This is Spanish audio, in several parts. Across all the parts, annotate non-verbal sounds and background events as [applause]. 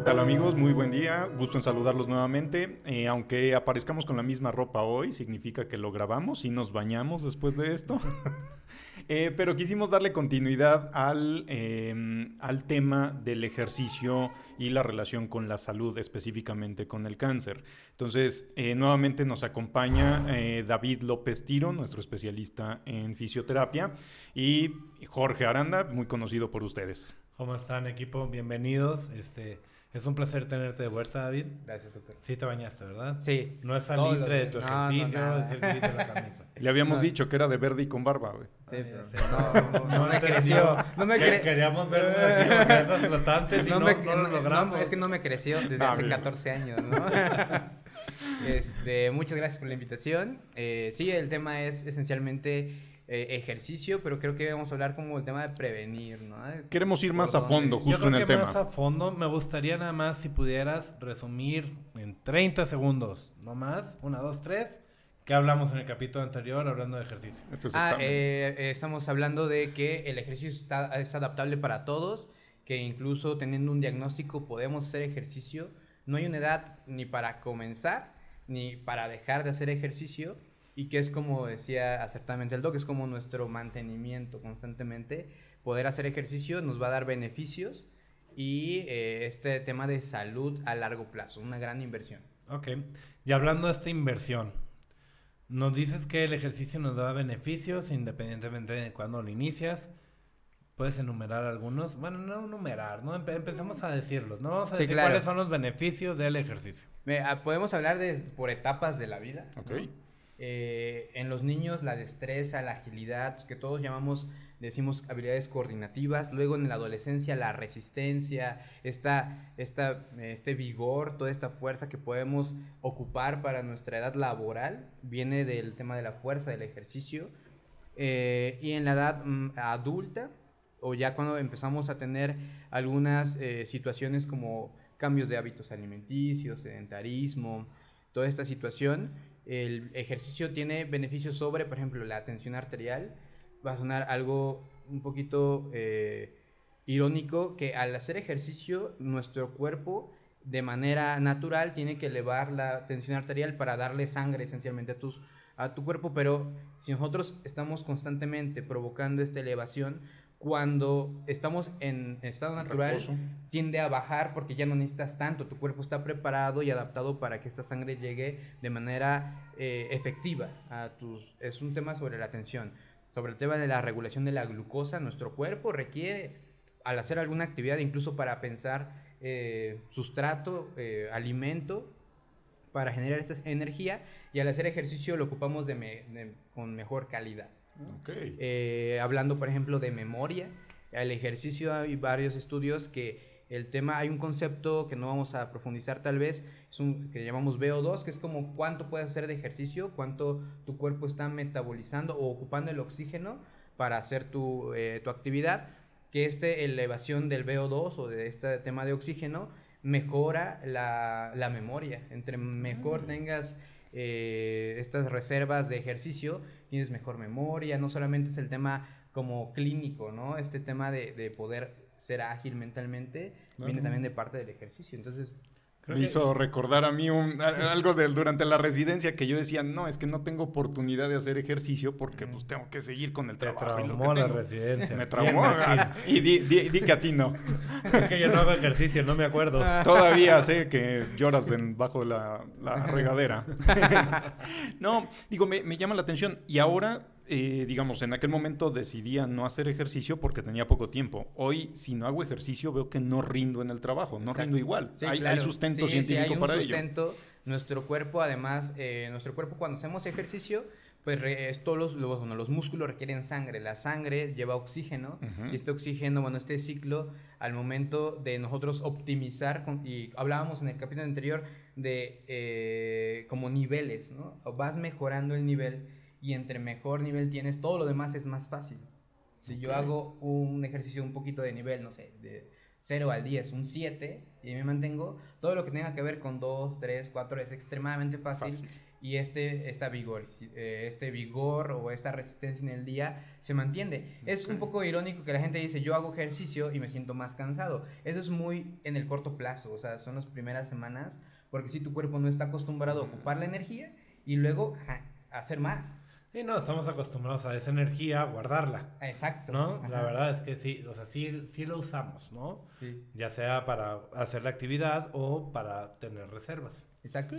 ¿Qué tal amigos? Muy buen día, gusto en saludarlos nuevamente. Eh, aunque aparezcamos con la misma ropa hoy, significa que lo grabamos y nos bañamos después de esto. [laughs] Eh, pero quisimos darle continuidad al, em, al tema del ejercicio y la relación con la salud, específicamente con el cáncer. Entonces, eh, nuevamente nos acompaña David López Tiro, nuestro especialista en fisioterapia, y Jorge Aranda, muy conocido por ustedes. ¿Cómo están, equipo? Bienvenidos. Este, es un placer tenerte de vuelta, David. Gracias, doctor. Sí te bañaste, ¿verdad? Sí. No es salitre de tu ejercicio, es el de la camisa. [laughs] Le habíamos dicho que era de verde y con barba, güey. Sí, pero no, no, me creció. No me cre Queríamos ver aquí flotantes y no, me, no, lo logramos. es que no me creció desde hace 14 años, ¿no? [laughs] este, muchas gracias por la invitación. Eh, sí, el tema es esencialmente eh, ejercicio, pero creo que vamos a hablar como el tema de prevenir, ¿no? Queremos ir más a fondo, justo en el tema. Más a fondo, me gustaría nada más si pudieras resumir en 30 segundos, no más, una, dos, tres. ¿Qué hablamos en el capítulo anterior hablando de ejercicio? Esto es ah, eh, eh, estamos hablando de que el ejercicio está, es adaptable para todos, que incluso teniendo un diagnóstico podemos hacer ejercicio. No hay una edad ni para comenzar ni para dejar de hacer ejercicio y que es como decía acertadamente el doc, es como nuestro mantenimiento constantemente. Poder hacer ejercicio nos va a dar beneficios y eh, este tema de salud a largo plazo, una gran inversión. Ok, y hablando de esta inversión, nos dices que el ejercicio nos da beneficios independientemente de cuándo lo inicias. ¿Puedes enumerar algunos? Bueno, no enumerar, ¿no? empecemos a decirlos, ¿no? Vamos a decir cuáles son los beneficios del ejercicio. Podemos hablar de, por etapas de la vida. Ok. Eh, en los niños la destreza, la agilidad, que todos llamamos, decimos habilidades coordinativas, luego en la adolescencia la resistencia, esta, esta, este vigor, toda esta fuerza que podemos ocupar para nuestra edad laboral, viene del tema de la fuerza, del ejercicio, eh, y en la edad mm, adulta, o ya cuando empezamos a tener algunas eh, situaciones como cambios de hábitos alimenticios, sedentarismo, toda esta situación, el ejercicio tiene beneficios sobre, por ejemplo, la tensión arterial. Va a sonar algo un poquito eh, irónico que al hacer ejercicio nuestro cuerpo de manera natural tiene que elevar la tensión arterial para darle sangre esencialmente a, tus, a tu cuerpo, pero si nosotros estamos constantemente provocando esta elevación, cuando estamos en estado natural tiende a bajar porque ya no necesitas tanto, tu cuerpo está preparado y adaptado para que esta sangre llegue de manera eh, efectiva a tus... Es un tema sobre la tensión, sobre el tema de la regulación de la glucosa, nuestro cuerpo requiere al hacer alguna actividad, incluso para pensar eh, sustrato, eh, alimento, para generar esta energía y al hacer ejercicio lo ocupamos con mejor calidad. Eh, hablando, por ejemplo, de memoria, el ejercicio hay varios estudios que el tema, hay un concepto que no vamos a profundizar tal vez, es un, que llamamos VO2, que es como cuánto puedes hacer de ejercicio, cuánto tu cuerpo está metabolizando o ocupando el oxígeno para hacer tu, eh, tu actividad, que esta elevación del VO2 o de este tema de oxígeno mejora la, la memoria. Entre mejor mm. tengas eh, estas reservas de ejercicio, tienes mejor memoria, no solamente es el tema como clínico, ¿no? Este tema de, de poder ser ágil mentalmente viene también de parte del ejercicio. Entonces, me hizo recordar a mí algo de, durante la residencia que yo decía, no, es que no tengo oportunidad de hacer ejercicio porque pues tengo que seguir con el trabajo. Me traumó la residencia. Me traumó. y di, di, que a ti no. Es que yo no hago ejercicio, no me acuerdo. [laughs] Todavía sé que lloras en, bajo la, la regadera. [laughs] [laughs] no, digo, me, me llama la atención. Y ahora eh, digamos, en aquel momento decidía no hacer ejercicio porque tenía poco tiempo. Hoy, si no hago ejercicio, veo que no rindo en el trabajo, no rindo igual. hay, sustento científico sí, hay un sustento. Nuestro cuerpo, además, eh, nuestro cuerpo cuando hacemos ejercicio, pues todos los, los, los, músculos requieren sangre. La sangre lleva oxígeno y este oxígeno, bueno, este ciclo, al momento de nosotros optimizar, y hablábamos en el capítulo anterior de eh, como niveles, ¿no? Vas mejorando el nivel y entre mejor nivel tienes, todo lo demás es más fácil. Si yo hago un ejercicio un poquito de nivel, no sé, de 0 al 10, un 7, y me mantengo, todo lo que tenga que ver con 2, 3, 4 es extremadamente fácil, y este, esta vigor, eh, este vigor o esta resistencia en el día se mantiene. Es un poco irónico que la gente dice, yo hago ejercicio y me siento más cansado. Eso es muy en el corto plazo, o sea, son las primeras semanas, porque si tu cuerpo no está acostumbrado a ocupar la energía y luego hacer más. Sí, no, estamos acostumbrados a esa energía, a guardarla. Exacto. ¿No? La verdad es que sí, o sea, sí, sí lo usamos, ¿no? Sí. Ya sea para hacer la actividad o para tener reservas. Exacto.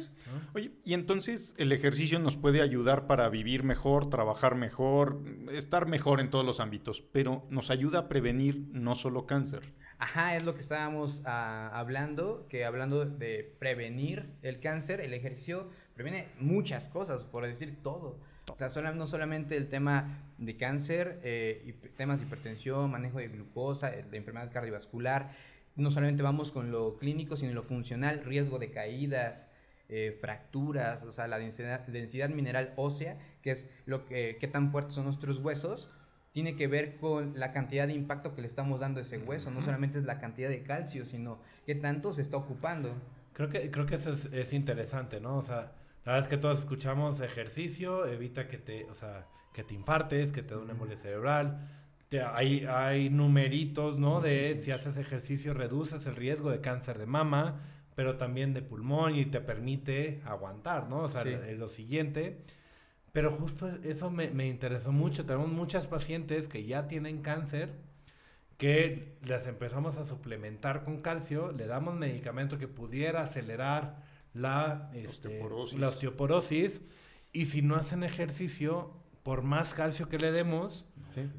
Oye, y entonces el ejercicio nos puede ayudar para vivir mejor, trabajar mejor, estar mejor en todos los ámbitos, pero nos ayuda a prevenir no solo cáncer. Ajá, es lo que estábamos ah, hablando, que hablando de prevenir el cáncer, el ejercicio previene muchas cosas, por decir todo. O sea, no solamente el tema de cáncer, eh, temas de hipertensión, manejo de glucosa, de enfermedad cardiovascular, no solamente vamos con lo clínico, sino lo funcional, riesgo de caídas, eh, fracturas, o sea, la densidad, densidad, mineral ósea, que es lo que, qué tan fuertes son nuestros huesos, tiene que ver con la cantidad de impacto que le estamos dando a ese hueso. No solamente es la cantidad de calcio, sino qué tanto se está ocupando. Creo que, creo que eso es, interesante, ¿no? O sea, la verdad es que todos escuchamos ejercicio, evita que te, o sea, que te infartes, que te dé una embolia cerebral. hay, hay numeritos, ¿no? De si haces ejercicio reduces el riesgo de cáncer de mama, pero también de pulmón y te permite aguantar, ¿no? O sea, lo siguiente. Pero justo eso me, me, interesó mucho. Tenemos muchas pacientes que ya tienen cáncer, que las empezamos a suplementar con calcio, le damos medicamento que pudiera acelerar la, este, la osteoporosis, y si no hacen ejercicio, por más calcio que le demos,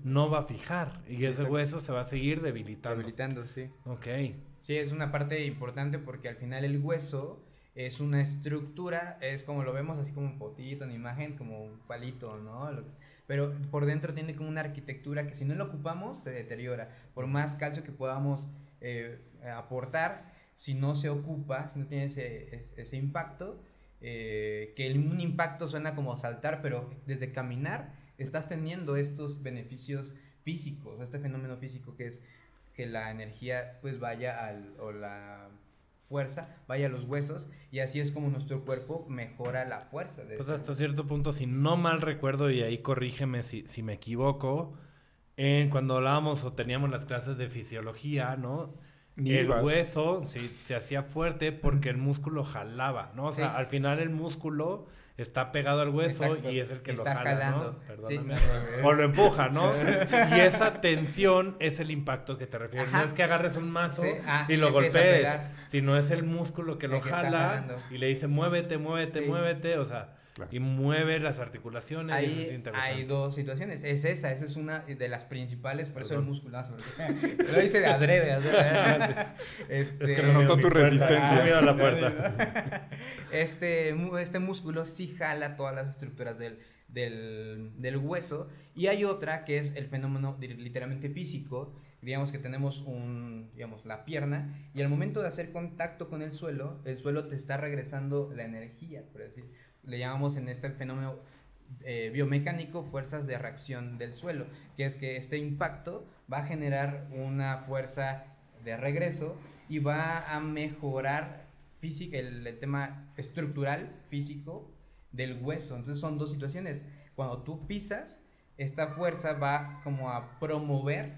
no va a fijar, y ese hueso se va a seguir debilitando. Debilitando, sí. Ok. Sí, es una parte importante porque al final el hueso es una estructura, es como lo vemos así como un fotito, una imagen, como un palito, ¿no? Pero por dentro tiene como una arquitectura que si no lo ocupamos se deteriora. Por más calcio que podamos eh, aportar, si no se ocupa, si no tiene ese, ese impacto, eh, que un impacto suena como saltar, pero desde caminar estás teniendo estos beneficios físicos, este fenómeno físico que es que la energía pues vaya al, o la fuerza vaya a los huesos y así es como nuestro cuerpo mejora la fuerza. pues hasta cierto punto, si no mal recuerdo, y ahí corrígeme si, si me equivoco, en cuando hablábamos o teníamos las clases de fisiología, ¿no? El hueso sí, se hacía fuerte porque el músculo jalaba, ¿no? O sea, al final el músculo está pegado al hueso y es el que lo jala, ¿no? Perdóname. o lo empuja, ¿no? [laughs] y esa tensión es el impacto que te refieres. No es que agarres un mazo ah, y lo golpees, sino es el músculo que lo jala y le dice muévete, muévete, muévete, o sea, y mueve las articulaciones. hay dos situaciones. Es esa, esa es una de las principales, por eso el musculazo. Lo dice de adrede. este, [laughs] es que notó tu resistencia. a la [laughs] puerta. este, este músculo sí jala todas las estructuras del, del, del hueso. Y hay otra que es el fenómeno literalmente físico. Digamos que tenemos un, digamos, la pierna y al momento de hacer contacto con el suelo, el suelo te está regresando la energía, por decir le llamamos en este fenómeno eh, biomecánico fuerzas de reacción del suelo, que es que este impacto va a generar una fuerza de regreso y va a mejorar física, el, tema estructural físico del hueso. Entonces son dos situaciones. Cuando tú pisas, esta fuerza va como a promover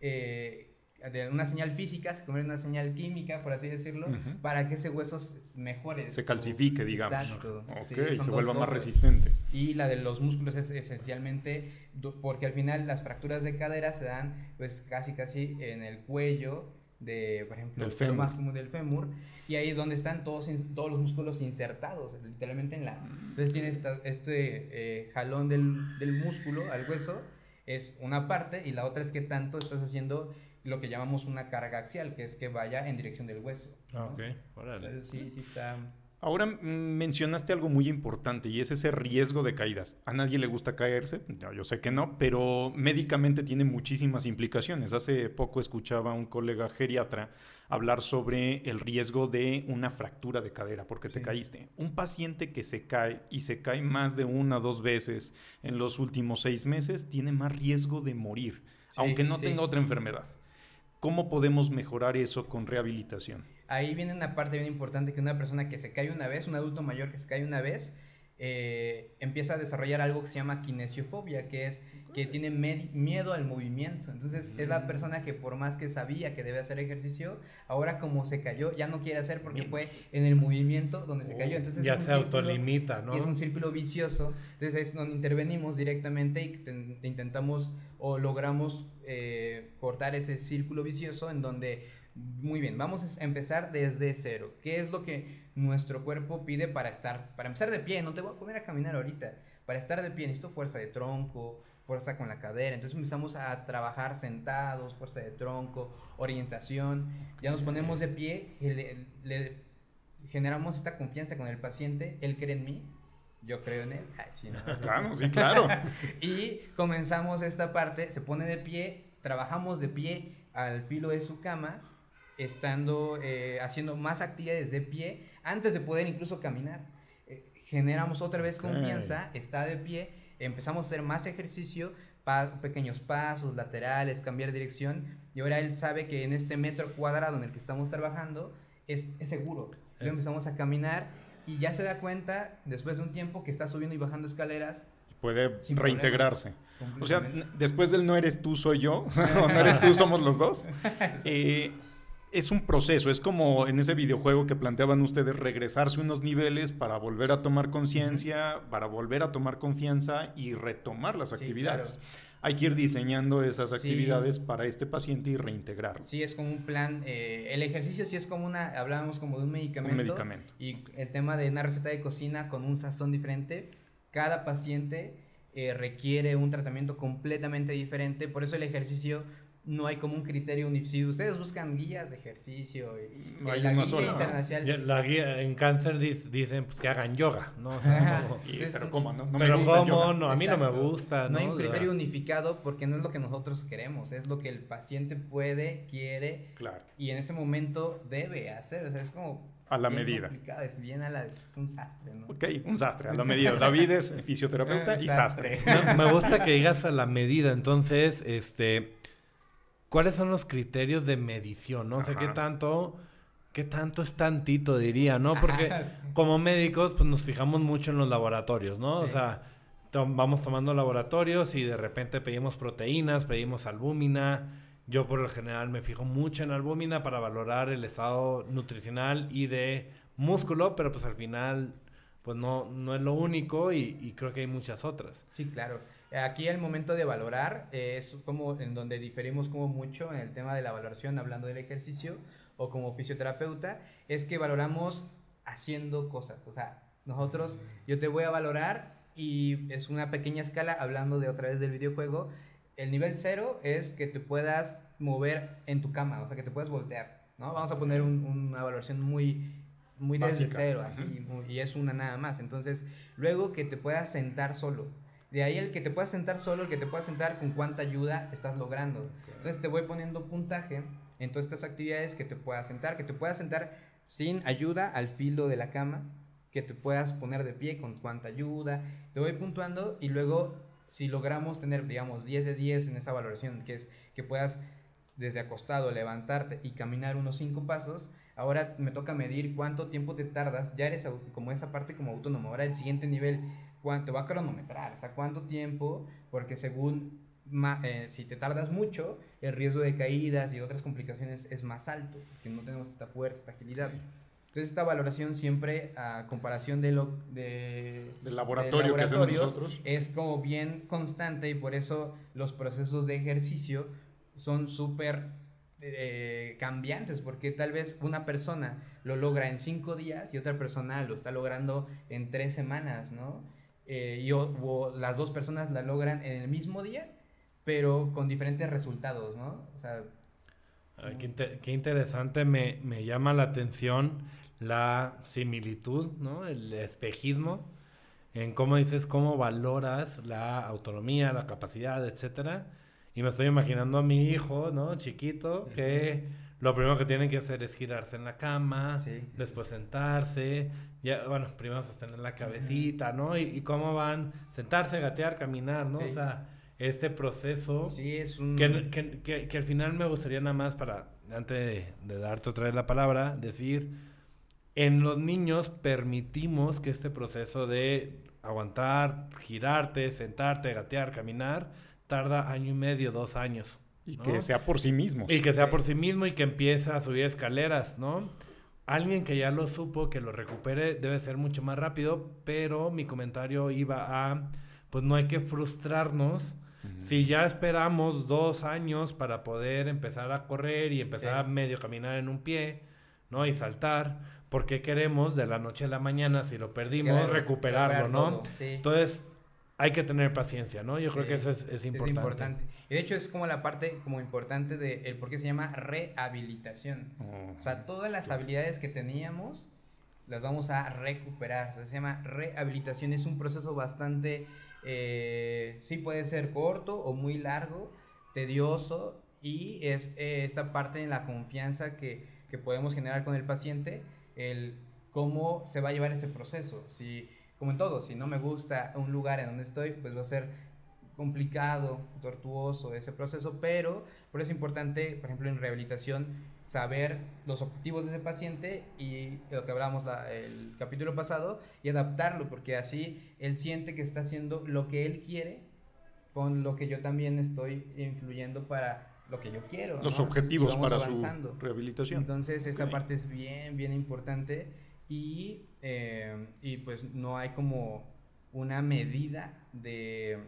eh, de una señal física se convierte en una señal química, por así decirlo, para que ese hueso mejore. Se calcifique, digamos. Exacto. Ok, se vuelva más resistente. Y la de los músculos es esencialmente, porque al final las fracturas de cadera se dan pues casi casi en el cuello de, por ejemplo, del fémur. más común del fémur, y ahí es donde están todos, todos los músculos insertados, literalmente en la... Entonces tienes este eh, jalón del, del músculo al hueso, es una parte, y la otra es que tanto estás haciendo lo que llamamos una carga axial, que es que vaya en dirección del hueso. Ah, ok, sí, sí está... Ahora mm, mencionaste algo muy importante y es ese riesgo de caídas. A nadie le gusta caerse, yo sé que no, pero médicamente tiene muchísimas implicaciones. Hace poco escuchaba a un colega geriatra hablar sobre el riesgo de una fractura de cadera porque te caíste. Un paciente que se cae y se cae más de una o dos veces en los últimos seis meses tiene más riesgo de morir, aunque no tenga otra enfermedad. ¿Cómo podemos mejorar eso con rehabilitación? Ahí viene una parte bien importante que una persona que se cae una vez, un adulto mayor que se cae una vez, eh, empieza a desarrollar algo que se llama kinesiofobia, que es que tiene miedo al movimiento. Entonces es la persona que por más que sabía que debe hacer ejercicio, ahora como se cayó, ya no quiere hacer porque fue en el movimiento donde se cayó. Entonces ya se autolimita, ¿no? Y es un círculo vicioso. Entonces es donde intervenimos directamente y intentamos o logramos eh, cortar ese círculo vicioso en donde, muy bien, vamos a empezar desde cero. ¿Qué es lo que nuestro cuerpo pide para estar, para empezar de pie? No te voy a poner a caminar ahorita. Para estar de pie necesito fuerza de tronco, fuerza con la cadera. Entonces empezamos a trabajar sentados, fuerza de tronco, orientación. Ya nos ponemos de pie, generamos esta confianza con el paciente. Él cree en mí, yo creo en él. [laughs] Claro, sí, claro. [laughs] y comenzamos esta parte, se pone de pie, trabajamos de pie al filo de su cama, estando eh, haciendo más actividades de pie antes de poder incluso caminar. Eh, generamos otra vez confianza, está de pie empezamos a hacer más ejercicio, pequeños pasos, laterales, cambiar dirección, y ahora él sabe que en este metro cuadrado en el que estamos trabajando es, seguro. Luego empezamos a caminar y ya se da cuenta, después de un tiempo, que está subiendo y bajando escaleras. Puede reintegrarse. O sea, después del no eres tú, soy yo, [laughs] o no eres tú, somos los dos. [laughs] Eh, es un proceso, es como en ese videojuego que planteaban ustedes, regresarse unos niveles para volver a tomar conciencia, para volver a tomar confianza y retomar las actividades. Hay que ir diseñando esas actividades para este paciente y reintegrarlo. Sí, es como un plan. Eh, el ejercicio sí es como una, hablábamos como de un medicamento. Un medicamento. Y el tema de una receta de cocina con un sazón diferente, cada paciente eh, requiere un tratamiento completamente diferente. Por eso el ejercicio no hay como un criterio Si Ustedes buscan guías de ejercicio y, no hay la guía internacional. La guía en cáncer dicen pues, que hagan yoga, ¿no? pero cómo, no, pero me gusta cómo, no, a mí no me gusta. No, hay un criterio unificado porque no es lo que nosotros queremos, es lo que el paciente puede, quiere claro. y en ese momento debe hacer. O sea, es como a la medida. Es bien a la un sastre, ¿no? Ok, un sastre, a la medida. David es [laughs] fisioterapeuta y sastre. me gusta que digas a la medida, entonces, este ¿cuáles son los criterios de medición? ¿no? O sea, ¿qué tanto, qué tanto es tantito, diría, ¿no? Porque como médicos, pues nos fijamos mucho en los laboratorios, ¿no? O sea, vamos tomando laboratorios y de repente pedimos proteínas, pedimos albúmina. Yo por lo general me fijo mucho en albúmina para valorar el estado nutricional y de músculo, pero pues al final pues no, no es lo único y, y creo que hay muchas otras. Sí, claro. Aquí el momento de valorar eh, es como en donde diferimos como mucho en el tema de la valoración, hablando del ejercicio o como fisioterapeuta, es que valoramos haciendo cosas. O sea, nosotros, yo te voy a valorar y es una pequeña escala, hablando de otra vez del videojuego. El nivel cero es que te puedas mover en tu cama, o sea, que te puedas voltear, ¿no? Vamos a poner una valoración muy, muy desde cero, así, y es una nada más. Entonces, luego que te puedas sentar solo. De ahí el que te puedas sentar solo, el que te puedas sentar con cuánta ayuda estás logrando. Entonces te voy poniendo puntaje en todas estas actividades que te puedas sentar, que te puedas sentar sin ayuda al filo de la cama, que te puedas poner de pie con cuánta ayuda. Te voy puntuando y luego si logramos tener, digamos, 10 de 10 en esa valoración, que es que puedas desde acostado levantarte y caminar unos 5 pasos, ahora me toca medir cuánto tiempo te tardas, ya eres como esa parte como autónomo. Ahora el siguiente nivel cuánto va a cronometrar, o sea, cuánto tiempo, porque según eh, si te tardas mucho, el riesgo de caídas y otras complicaciones es más alto, porque no tenemos esta fuerza, esta agilidad. Entonces esta valoración siempre a comparación de lo de, del laboratorio que hacemos nosotros es como bien constante y por eso los procesos de ejercicio son súper eh, cambiantes porque tal vez una persona lo logra en cinco días y otra persona lo está logrando en tres semanas, ¿no? Eh, y o, las dos personas la logran en el mismo día, pero con diferentes resultados, ¿no? O sea, qué, interesante, me, me, llama la atención la similitud, ¿no? El espejismo en cómo dices, cómo valoras la autonomía, la capacidad, etcétera. Y me estoy imaginando a mi hijo, ¿no? Chiquito, que lo primero que tienen que hacer es girarse en la cama, después sentarse, ya, bueno, primero sostener la cabecita, ¿no? Y, cómo van sentarse, gatear, caminar, ¿no? O sea, este proceso. Sí, es un. Que, que, que, al final me gustaría nada más para, antes de, de, darte otra vez la palabra, decir: en los niños permitimos que este proceso de aguantar, girarte, sentarte, gatear, caminar, tarda año y medio, dos años. Y que sea por sí mismo. Y que sea por sí mismo y que empiece a subir escaleras, ¿no? Alguien que ya lo supo, que lo recupere, debe ser mucho más rápido, pero mi comentario iba a, pues no hay que frustrarnos. Si ya esperamos dos años para poder empezar a correr y empezar a medio caminar en un pie, ¿no? Y saltar, ¿por qué queremos de la noche a la mañana, si lo perdimos, recuperarlo, ¿no? Entonces, hay que tener paciencia, ¿no? Yo creo que eso es, es, importante. Es importante. Y de hecho es como la parte como importante de el por qué se llama rehabilitación. O sea, todas las habilidades que teníamos las vamos a recuperar. O sea, se llama rehabilitación. Es un proceso bastante, eh, sí puede ser corto o muy largo, tedioso y es eh, esta parte en la confianza que, que podemos generar con el paciente, el cómo se va a llevar ese proceso. Si como en todo, si no me gusta un lugar en donde estoy, pues va a ser complicado, tortuoso ese proceso, pero por eso es importante, por ejemplo, en rehabilitación, saber los objetivos de ese paciente y lo que hablamos el capítulo pasado y adaptarlo, porque así él siente que está haciendo lo que él quiere con lo que yo también estoy influyendo para lo que yo quiero. Los objetivos para su rehabilitación. Entonces esa parte es bien, bien importante y eh, y pues no hay como una medida de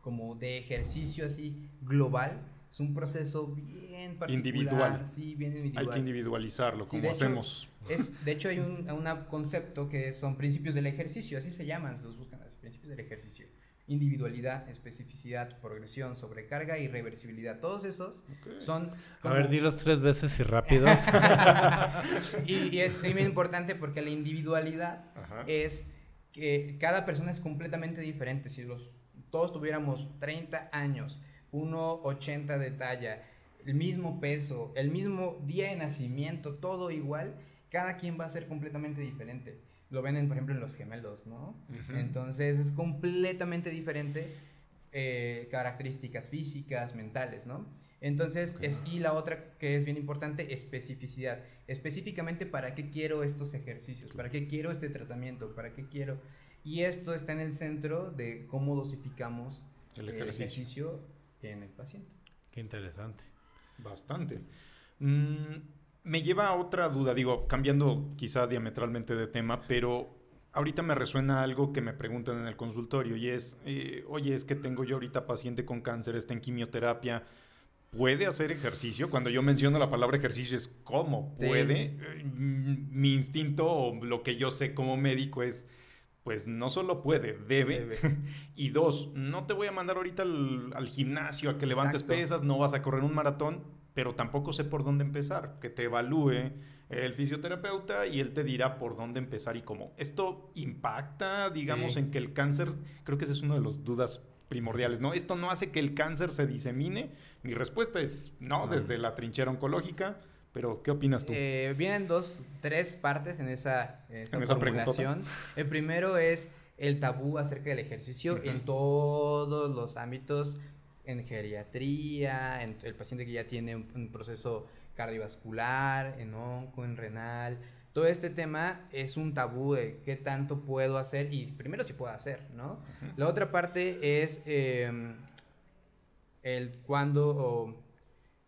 como de ejercicio así global es un proceso bien particular individual sí bien individual hay que individualizarlo como hacemos es de hecho hay un, concepto que son principios del ejercicio así se llaman los buscan los principios del ejercicio individualidad, especificidad, progresión, sobrecarga y reversibilidad. Todos esos son... A ver, dilos tres veces y rápido. [laughs] y, es muy importante porque la individualidad es que cada persona es completamente diferente. Si los, todos tuviéramos 30 años, 1,80 de talla, el mismo peso, el mismo día de nacimiento, todo igual, cada quien va a ser completamente diferente lo ven, por ejemplo, en los gemelos, ¿no? Entonces es completamente diferente eh, características físicas, mentales, ¿no? Entonces, es, y la otra que es bien importante, especificidad. Específicamente, ¿para qué quiero estos ejercicios? ¿Para qué quiero este tratamiento? ¿Para qué quiero? Y esto está en el centro de cómo dosificamos el ejercicio, en el paciente. Qué interesante. Bastante. Mm, me lleva a otra duda, digo, cambiando quizá diametralmente de tema, pero ahorita me resuena algo que me preguntan en el consultorio y es, eh, oye, es que tengo yo ahorita paciente con cáncer, está en quimioterapia, ¿puede hacer ejercicio? Cuando yo menciono la palabra ejercicio es ¿cómo? ¿Puede? Eh, mi instinto o lo que yo sé como médico es pues no solo puede, debe. [laughs] y dos, no te voy a mandar ahorita al, gimnasio a que levantes pesas, no vas a correr un maratón, pero tampoco sé por dónde empezar. Que te evalúe el fisioterapeuta y él te dirá por dónde empezar y cómo. Esto impacta, digamos, en que el cáncer, creo que esa es una de las dudas primordiales, ¿no? Esto no hace que el cáncer se disemine. Mi respuesta es no, desde la trinchera oncológica pero, ¿qué opinas tú? Eh, vienen dos, tres partes en esa, formulación. El primero es el tabú acerca del ejercicio en todos los ámbitos, en geriatría, en el paciente que ya tiene un, proceso cardiovascular, en onco, en renal. Todo este tema es un tabú de qué tanto puedo hacer y primero si puedo hacer, ¿no? La otra parte es em, el cuándo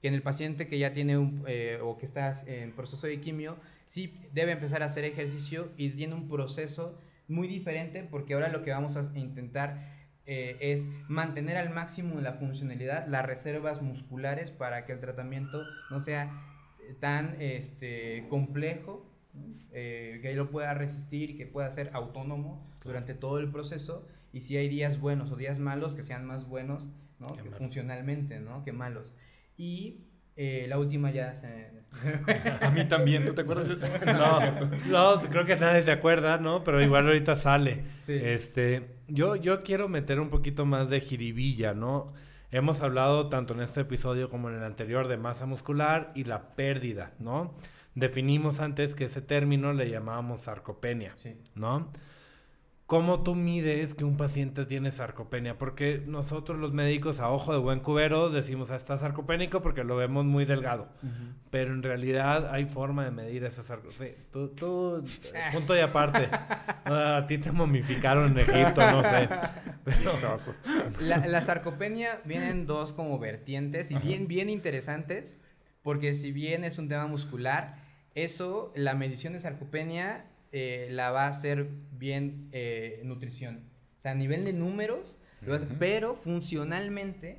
que en el paciente que ya tiene un, eh, o que está en proceso de quimio, sí debe empezar a hacer ejercicio y tiene un proceso muy diferente porque ahora lo que vamos a intentar eh, es mantener al máximo la funcionalidad, las reservas musculares para que el tratamiento no sea tan este, complejo, eh, que lo pueda resistir y que pueda ser autónomo durante todo el proceso y si hay días buenos o días malos, que sean más buenos ¿no? que funcionalmente ¿no? que malos. Y eh, la última ya se... [laughs] A mí también, ¿tú te acuerdas? [laughs] no, [laughs] no, creo que nadie se acuerda, ¿no? Pero igual ahorita sale. Este, yo, yo quiero meter un poquito más de jiribilla, ¿no? Hemos hablado tanto en este episodio como en el anterior de masa muscular y la pérdida, ¿no? Definimos antes que ese término le llamábamos sarcopenia, ¿no? ¿Cómo tú mides que un paciente tiene sarcopenia? Porque nosotros los médicos a ojo de buen cubero decimos, ah, está sarcopénico porque lo vemos muy delgado. Pero en realidad hay forma de medir esa sarcopenia. Sí, tú, tú, punto y aparte. a ti te momificaron en Egipto, no sé. [laughs] La, la, sarcopenia vienen dos como vertientes y bien, bien interesantes. Porque si bien es un tema muscular, eso, la medición de sarcopenia eh, la va a hacer bien eh, nutrición. O sea, a nivel de números, pero funcionalmente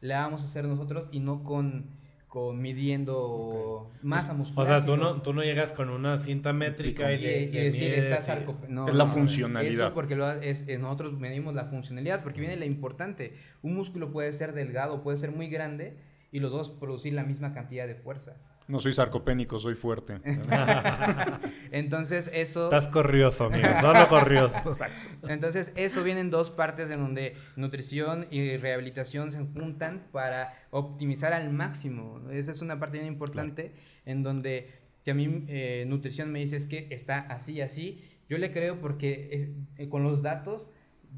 la vamos a hacer nosotros y no con, con midiendo masa muscular. O sea, tú no, tú no llegas con una cinta métrica y, y, decir, está no, es la funcionalidad. Eso porque lo, es, nosotros medimos la funcionalidad, porque viene la importante. Un músculo puede ser delgado, puede ser muy grande y los dos producir la misma cantidad de fuerza. No soy sarcopénico, soy fuerte. [laughs] Entonces eso... Estás corrioso, amigo. No, corrioso. [laughs] Exacto. Entonces eso viene en dos partes en donde nutrición y rehabilitación se juntan para optimizar al máximo. Esa es una parte bien importante en donde si a mí eh, nutrición me dice que está así, así, yo le creo porque eh, con los datos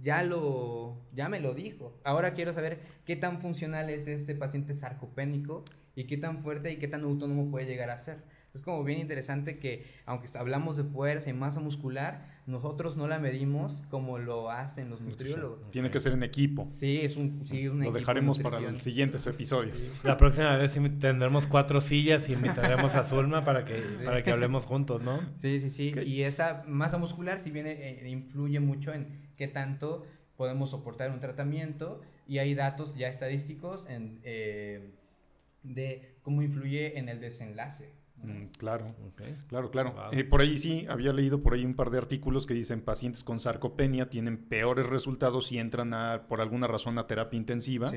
ya lo ya me lo dijo. Ahora quiero saber qué tan funcional es este paciente sarcopénico y qué tan fuerte y qué tan autónomo puede llegar a ser. Es como bien interesante que, aunque hablamos de fuerza y masa muscular, nosotros no la medimos como lo hacen los nutriólogos. Tiene que ser en equipo. Sí, es un, sí, Lo dejaremos para los siguientes episodios. La próxima vez tendremos cuatro sillas y invitaremos a Zulma para que, para que hablemos juntos, ¿no? Sí, sí, sí. Y esa masa muscular, si bien eh, influye mucho en qué tanto podemos soportar un tratamiento, y hay datos ya estadísticos en... Eh, de cómo influye en el desenlace. Mm, claro, claro, claro. Eh, por ahí sí, había leído por ahí un par de artículos que dicen pacientes con sarcopenia tienen peores resultados si entran a, por alguna razón a terapia intensiva.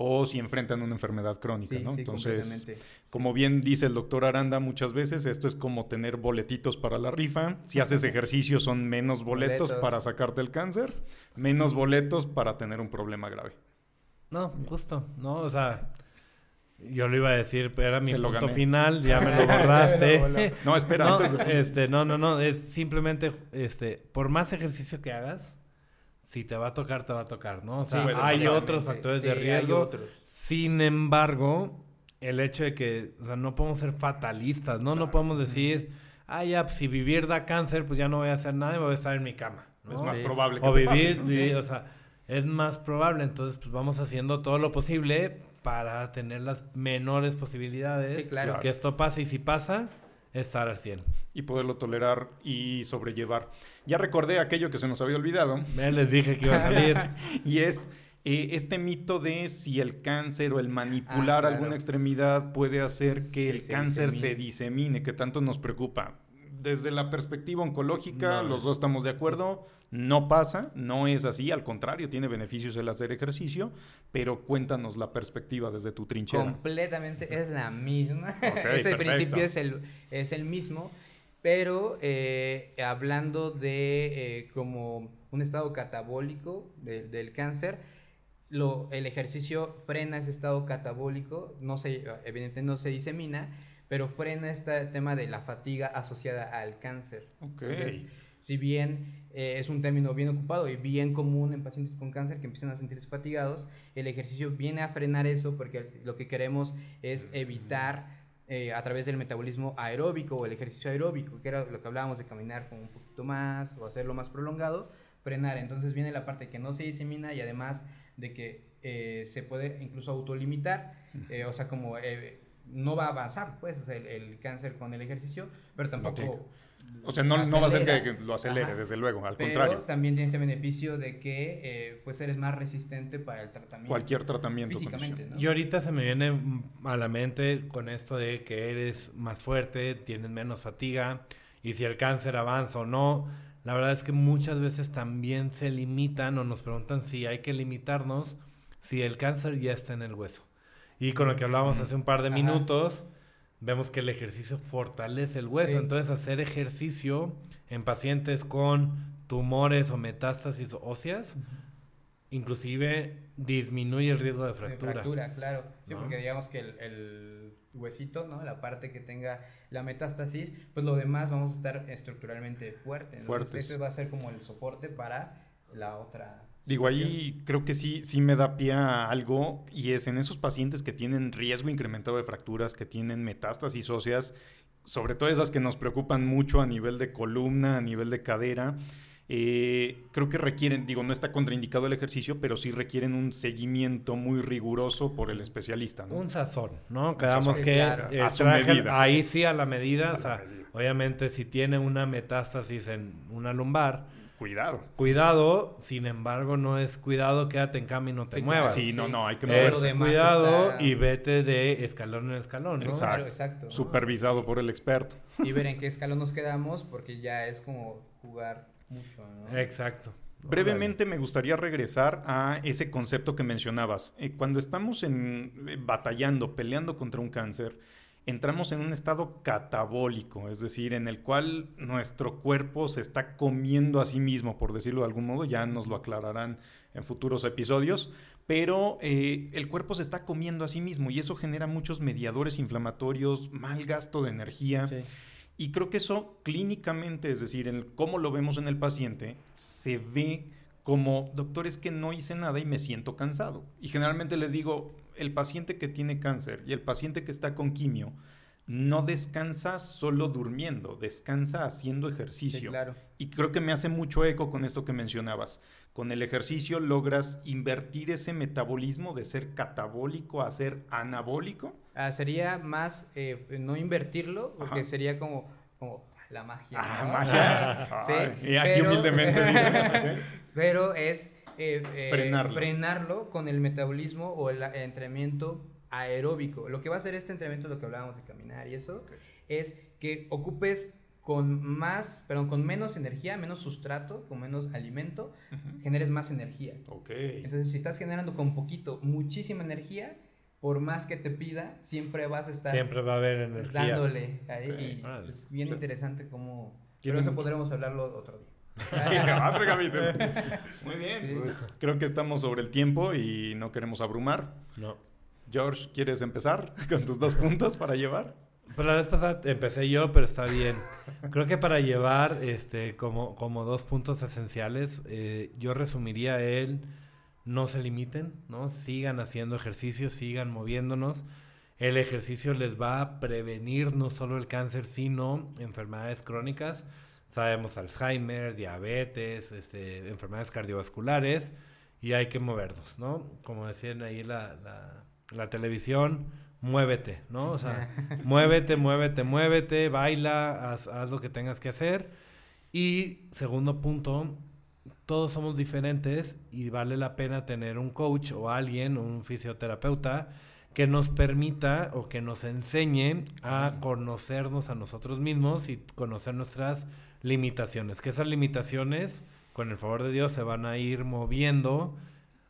o si enfrentan una enfermedad crónica, ¿no? Entonces, como bien dice el doctor Aranda muchas veces, esto es como tener boletitos para la rifa. Si haces ejercicio son menos boletos. para sacarte el cáncer, menos boletos para tener un problema grave. No, justo, ¿no? O sea, yo lo iba a decir, pero era mi punto final, ya me lo [laughs] borraste. no, espera. No, este, no, no, no, es simplemente, este, por más ejercicio que hagas, si te va a tocar, te va a tocar, ¿no? O sea, hay otros factores de riesgo. Sin embargo, el hecho de que, o sea, no podemos ser fatalistas, ¿no? No podemos decir, ah, ya, pues, si vivir da cáncer, pues ya no voy a hacer nada y voy a estar en mi cama. Es más probable que O vivir, o sea, es más probable, entonces, pues vamos haciendo todo lo posible para tener las menores posibilidades claro. que esto pase y si pasa, estar al 100. Y poderlo tolerar y sobrellevar. Ya recordé aquello que se nos había olvidado. Ya les dije que iba a salir. [laughs] y es eh, este mito de si el cáncer o el manipular ah, alguna extremidad puede hacer que el cáncer se disemine, que tanto nos preocupa desde la perspectiva oncológica, los dos estamos de acuerdo, no pasa, no es así, al contrario, tiene beneficios el hacer ejercicio, pero cuéntanos la perspectiva desde tu trinchera. Completamente es la misma, [laughs] ese principio es el, es el mismo, pero eh, hablando de eh, como un estado catabólico del cáncer, lo, el ejercicio frena ese estado catabólico, no se, evidentemente no se disemina, pero frena este tema de la fatiga asociada al cáncer. Ok. si bien eh, es un término bien ocupado y bien común en pacientes con cáncer que empiezan a sentirse fatigados, el ejercicio viene a frenar eso porque lo que queremos es evitar eh, a través del metabolismo aeróbico o el ejercicio aeróbico, que era lo que hablábamos de caminar con un poquito más o hacerlo más prolongado, frenar. Entonces viene la parte que no se disemina y además de que eh, se puede incluso autolimitar, o sea, como no va a avanzar, pues, el, cáncer con el ejercicio, pero tampoco... O sea, no, no va a ser que, lo acelere, desde luego, al pero contrario. también tiene ese beneficio de que eh, pues eres más resistente para el tratamiento. Cualquier tratamiento. Físicamente, Y ahorita se me viene a la mente con esto de que eres más fuerte, tienes menos fatiga, y si el cáncer avanza o no. La verdad es que muchas veces también se limitan o nos preguntan si hay que limitarnos si el cáncer ya está en el hueso. Y con lo que hablábamos hace un par de minutos, vemos que el ejercicio fortalece el hueso. Entonces, hacer ejercicio en pacientes con tumores o metástasis óseas inclusive disminuye el riesgo de fractura. De fractura, claro. Sí, porque digamos que el, huesito, ¿no? La parte que tenga la metástasis, pues lo demás vamos a estar estructuralmente fuerte. Fuertes. Ese va a ser como el soporte para la otra. Digo, ahí creo que sí, sí me da pie a algo y es en esos pacientes que tienen riesgo incrementado de fracturas, que tienen metástasis óseas, sobre todo esas que nos preocupan mucho a nivel de columna, a nivel de cadera, eh, creo que requieren, digo, no está contraindicado el ejercicio, pero sí requieren un seguimiento muy riguroso por el especialista. Un sazón, ¿no? Quedamos que a su medida. ahí sí a la medida, o sea, obviamente si tiene una metástasis en una lumbar, Cuidado. Cuidado, sin embargo, no es cuidado, quédate en cama y no te muevas. Sí, no, no, hay que moverse. cuidado y vete de escalón en escalón, ¿no? Exacto. exacto. Supervisado por el experto. Y ver en qué escalón nos quedamos, porque ya es como jugar Exacto. Brevemente me gustaría regresar a ese concepto que mencionabas. Eh, cuando estamos en, eh, batallando, peleando contra un cáncer, entramos en un estado catabólico, es decir, en el cual nuestro cuerpo se está comiendo a sí mismo, por decirlo de algún modo, ya nos lo aclararán en futuros episodios, pero eh, el cuerpo se está comiendo a sí mismo y eso genera muchos mediadores inflamatorios, mal gasto de energía. Sí. Y creo que eso clínicamente, es decir, en cómo lo vemos en el paciente, se ve como, doctores que no hice nada y me siento cansado. Y generalmente les digo, el paciente que tiene cáncer y el paciente que está con quimio, no descansa solo durmiendo, descansa haciendo ejercicio. claro. Y creo que me hace mucho eco con esto que mencionabas. Con el ejercicio logras invertir ese metabolismo de ser catabólico a ser anabólico. Ah, sería más eh, no invertirlo, porque sería como, como la magia. Ah, magia. [laughs] sí, y aquí humildemente dicen. [laughs] pero es eh, eh, frenarlo. frenarlo. con el metabolismo o el entrenamiento aeróbico. Lo que va a hacer este entrenamiento, lo que hablábamos de caminar y eso, es que ocupes con más, perdón, con menos energía, menos sustrato, con menos alimento, generes más energía. Entonces, si estás generando con poquito muchísima energía, por más que te pida, siempre vas a estar siempre va a haber energía dándole ahí y es bien interesante cómo pero eso podremos hablarlo otro día. [laughs] [laughs] Muy bien, pues creo que estamos sobre el tiempo y no queremos abrumar. No. George, ¿quieres empezar [laughs] con tus dos puntos para llevar? Pues la vez pasada empecé yo, pero está bien. Creo que para llevar este como, como dos puntos esenciales, eh, yo resumiría el no se limiten, ¿no? Sigan haciendo ejercicio, sigan moviéndonos. El ejercicio les va a prevenir no solo el cáncer, sino enfermedades crónicas. Sabemos Alzheimer, diabetes, este, enfermedades cardiovasculares y hay que movernos, ¿no? Como decían ahí la, la la televisión, muévete, ¿no? O sea, [laughs] muévete, muévete, muévete, baila, haz, lo que tengas que hacer. Y segundo punto, todos somos diferentes y vale la pena tener un coach o alguien, un fisioterapeuta, que nos permita o que nos enseñe a conocernos a nosotros mismos y conocer nuestras limitaciones. Que esas limitaciones, con el favor de Dios, se van a ir moviendo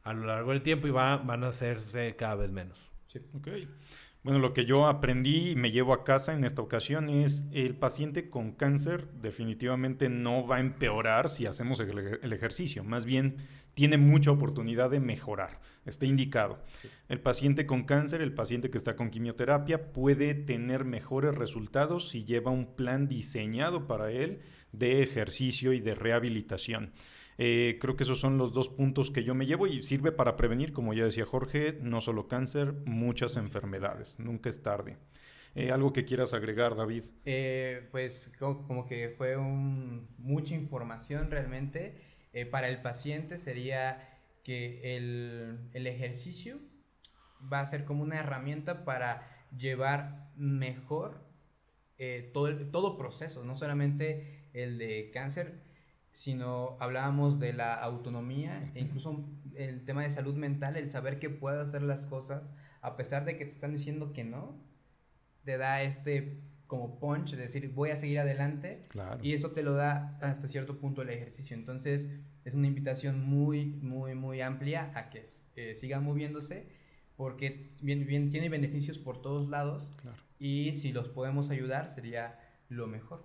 a lo largo del tiempo y va, van a hacerse cada vez menos. Sí. Bueno, lo que yo aprendí y me llevo a casa en esta ocasión es el paciente con cáncer definitivamente no va a empeorar si hacemos el, ejercicio, más bien tiene mucha oportunidad de mejorar, está indicado. El paciente con cáncer, el paciente que está con quimioterapia puede tener mejores resultados si lleva un plan diseñado para él de ejercicio y de rehabilitación. Eh, creo que esos son los dos puntos que yo me llevo y sirve para prevenir, como ya decía Jorge, no solo cáncer, muchas enfermedades. Nunca es tarde. Eh, ¿Algo que quieras agregar, David? Eh, pues como, que fue mucha información realmente. para el paciente sería que el, el, ejercicio va a ser como una herramienta para llevar mejor todo, el, todo proceso, no solamente el de cáncer, sino hablábamos de la autonomía e incluso el tema de salud mental, el saber que puedes hacer las cosas a pesar de que te están diciendo que no, te da este como punch, de decir voy a seguir adelante y eso te lo da hasta cierto punto el ejercicio. Entonces es una invitación muy, muy, muy amplia a que eh, sigan moviéndose porque bien, bien, tiene beneficios por todos lados y si los podemos ayudar sería lo mejor.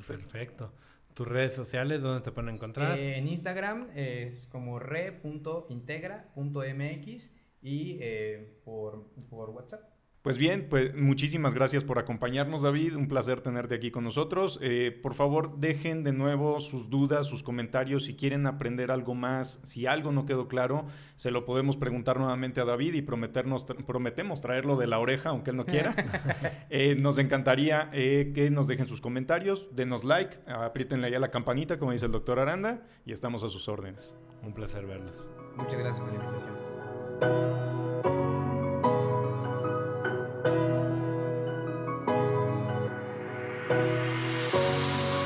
Perfecto. tus redes sociales, ¿dónde te pueden encontrar? Eh, en Instagram es como re.integra.mx y eh, por, por WhatsApp. Pues bien, pues muchísimas gracias por acompañarnos, David. Un placer tenerte aquí con nosotros. Eh, por favor, dejen de nuevo sus dudas, sus comentarios. Si quieren aprender algo más, si algo no quedó claro, se lo podemos preguntar nuevamente a David y prometernos, prometemos traerlo de la oreja, aunque él no quiera. [laughs] Eh, nos encantaría eh, que nos dejen sus comentarios, denos like, apriétenle ya la campanita, como dice el doctor Aranda, y estamos a sus órdenes. Un placer verlos. Muchas gracias por la invitación.